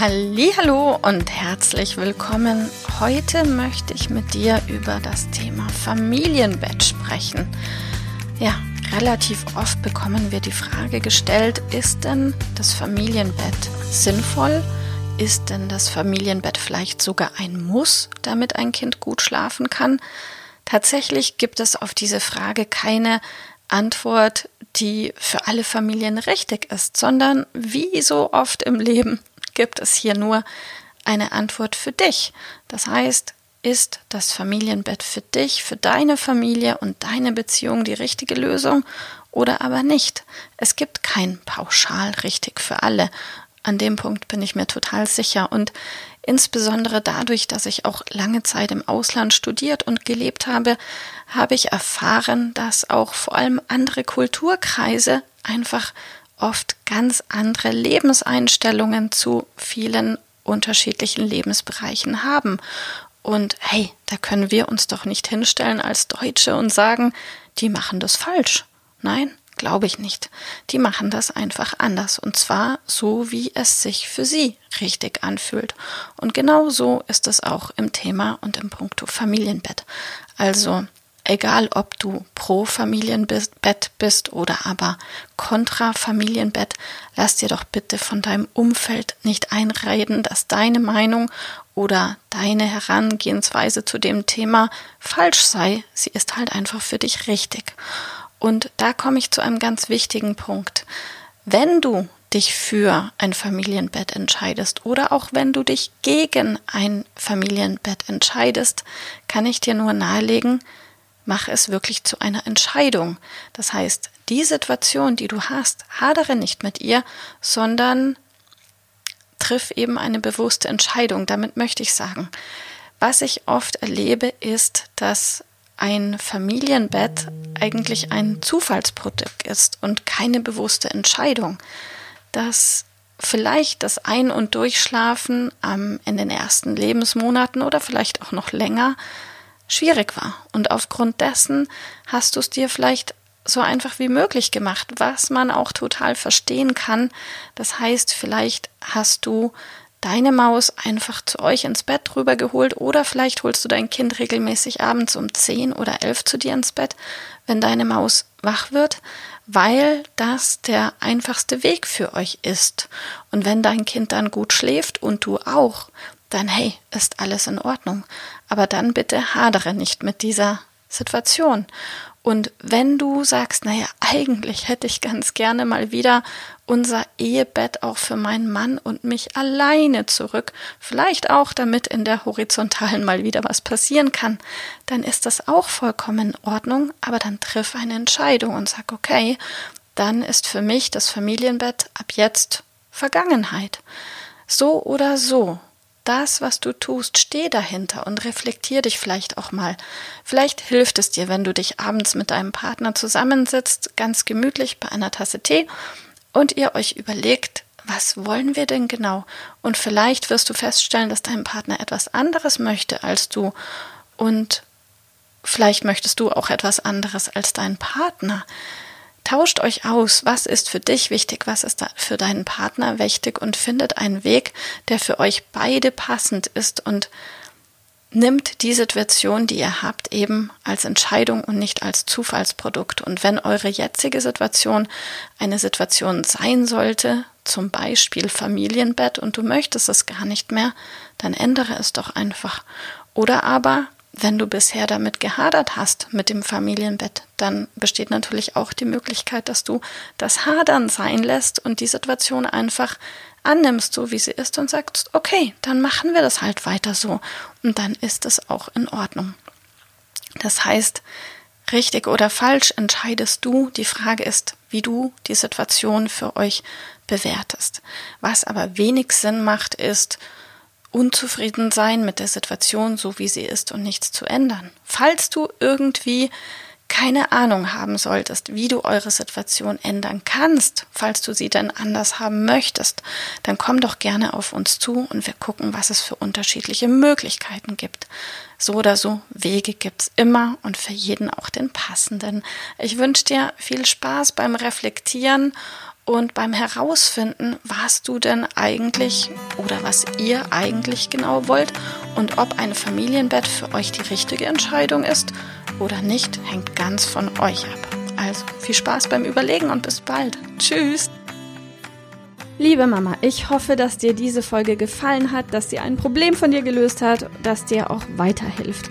Hallo und herzlich willkommen. Heute möchte ich mit dir über das Thema Familienbett sprechen. Ja, relativ oft bekommen wir die Frage gestellt, ist denn das Familienbett sinnvoll? Ist denn das Familienbett vielleicht sogar ein Muss, damit ein Kind gut schlafen kann? Tatsächlich gibt es auf diese Frage keine Antwort, die für alle Familien richtig ist, sondern wie so oft im Leben gibt es hier nur eine Antwort für dich. Das heißt, ist das Familienbett für dich, für deine Familie und deine Beziehung die richtige Lösung oder aber nicht? Es gibt kein Pauschal richtig für alle. An dem Punkt bin ich mir total sicher und insbesondere dadurch, dass ich auch lange Zeit im Ausland studiert und gelebt habe, habe ich erfahren, dass auch vor allem andere Kulturkreise einfach oft ganz andere Lebenseinstellungen zu vielen unterschiedlichen Lebensbereichen haben. Und hey, da können wir uns doch nicht hinstellen als Deutsche und sagen, die machen das falsch. Nein, glaube ich nicht. Die machen das einfach anders. Und zwar so, wie es sich für sie richtig anfühlt. Und genau so ist es auch im Thema und im Punkto Familienbett. Also egal ob du pro Familienbett bist oder aber kontra Familienbett, lass dir doch bitte von deinem Umfeld nicht einreden, dass deine Meinung oder deine Herangehensweise zu dem Thema falsch sei. Sie ist halt einfach für dich richtig. Und da komme ich zu einem ganz wichtigen Punkt. Wenn du dich für ein Familienbett entscheidest oder auch wenn du dich gegen ein Familienbett entscheidest, kann ich dir nur nahelegen, mach es wirklich zu einer Entscheidung. Das heißt, die Situation, die du hast, hadere nicht mit ihr, sondern triff eben eine bewusste Entscheidung. Damit möchte ich sagen, was ich oft erlebe, ist, dass ein Familienbett eigentlich ein Zufallsprodukt ist und keine bewusste Entscheidung. Dass vielleicht das Ein- und Durchschlafen ähm, in den ersten Lebensmonaten oder vielleicht auch noch länger schwierig war. Und aufgrund dessen hast du es dir vielleicht so einfach wie möglich gemacht, was man auch total verstehen kann. Das heißt, vielleicht hast du deine Maus einfach zu euch ins Bett rübergeholt oder vielleicht holst du dein Kind regelmäßig abends um 10 oder 11 zu dir ins Bett, wenn deine Maus wach wird, weil das der einfachste Weg für euch ist. Und wenn dein Kind dann gut schläft und du auch, dann hey, ist alles in Ordnung. Aber dann bitte hadere nicht mit dieser Situation. Und wenn du sagst, naja, eigentlich hätte ich ganz gerne mal wieder unser Ehebett auch für meinen Mann und mich alleine zurück, vielleicht auch damit in der horizontalen mal wieder was passieren kann, dann ist das auch vollkommen in Ordnung, aber dann triff eine Entscheidung und sag, okay, dann ist für mich das Familienbett ab jetzt Vergangenheit. So oder so das, was du tust, steh dahinter und reflektier dich vielleicht auch mal. Vielleicht hilft es dir, wenn du dich abends mit deinem Partner zusammensitzt, ganz gemütlich bei einer Tasse Tee und ihr euch überlegt, was wollen wir denn genau? Und vielleicht wirst du feststellen, dass dein Partner etwas anderes möchte als du und vielleicht möchtest du auch etwas anderes als dein Partner. Tauscht euch aus, was ist für dich wichtig, was ist für deinen Partner wichtig und findet einen Weg, der für euch beide passend ist und nimmt die Situation, die ihr habt, eben als Entscheidung und nicht als Zufallsprodukt. Und wenn eure jetzige Situation eine Situation sein sollte, zum Beispiel Familienbett, und du möchtest es gar nicht mehr, dann ändere es doch einfach. Oder aber wenn du bisher damit gehadert hast mit dem Familienbett, dann besteht natürlich auch die Möglichkeit, dass du das Hadern sein lässt und die Situation einfach annimmst, so wie sie ist und sagst, okay, dann machen wir das halt weiter so und dann ist es auch in Ordnung. Das heißt, richtig oder falsch entscheidest du. Die Frage ist, wie du die Situation für euch bewertest. Was aber wenig Sinn macht, ist, unzufrieden sein mit der Situation, so wie sie ist und nichts zu ändern. Falls du irgendwie keine Ahnung haben solltest, wie du eure Situation ändern kannst, falls du sie dann anders haben möchtest, dann komm doch gerne auf uns zu und wir gucken, was es für unterschiedliche Möglichkeiten gibt. So oder so, Wege gibt's immer und für jeden auch den passenden. Ich wünsche dir viel Spaß beim Reflektieren und beim Herausfinden, was du denn eigentlich oder was ihr eigentlich genau wollt und ob ein Familienbett für euch die richtige Entscheidung ist oder nicht, hängt ganz von euch ab. Also viel Spaß beim Überlegen und bis bald. Tschüss. Liebe Mama, ich hoffe, dass dir diese Folge gefallen hat, dass sie ein Problem von dir gelöst hat, dass dir auch weiterhilft.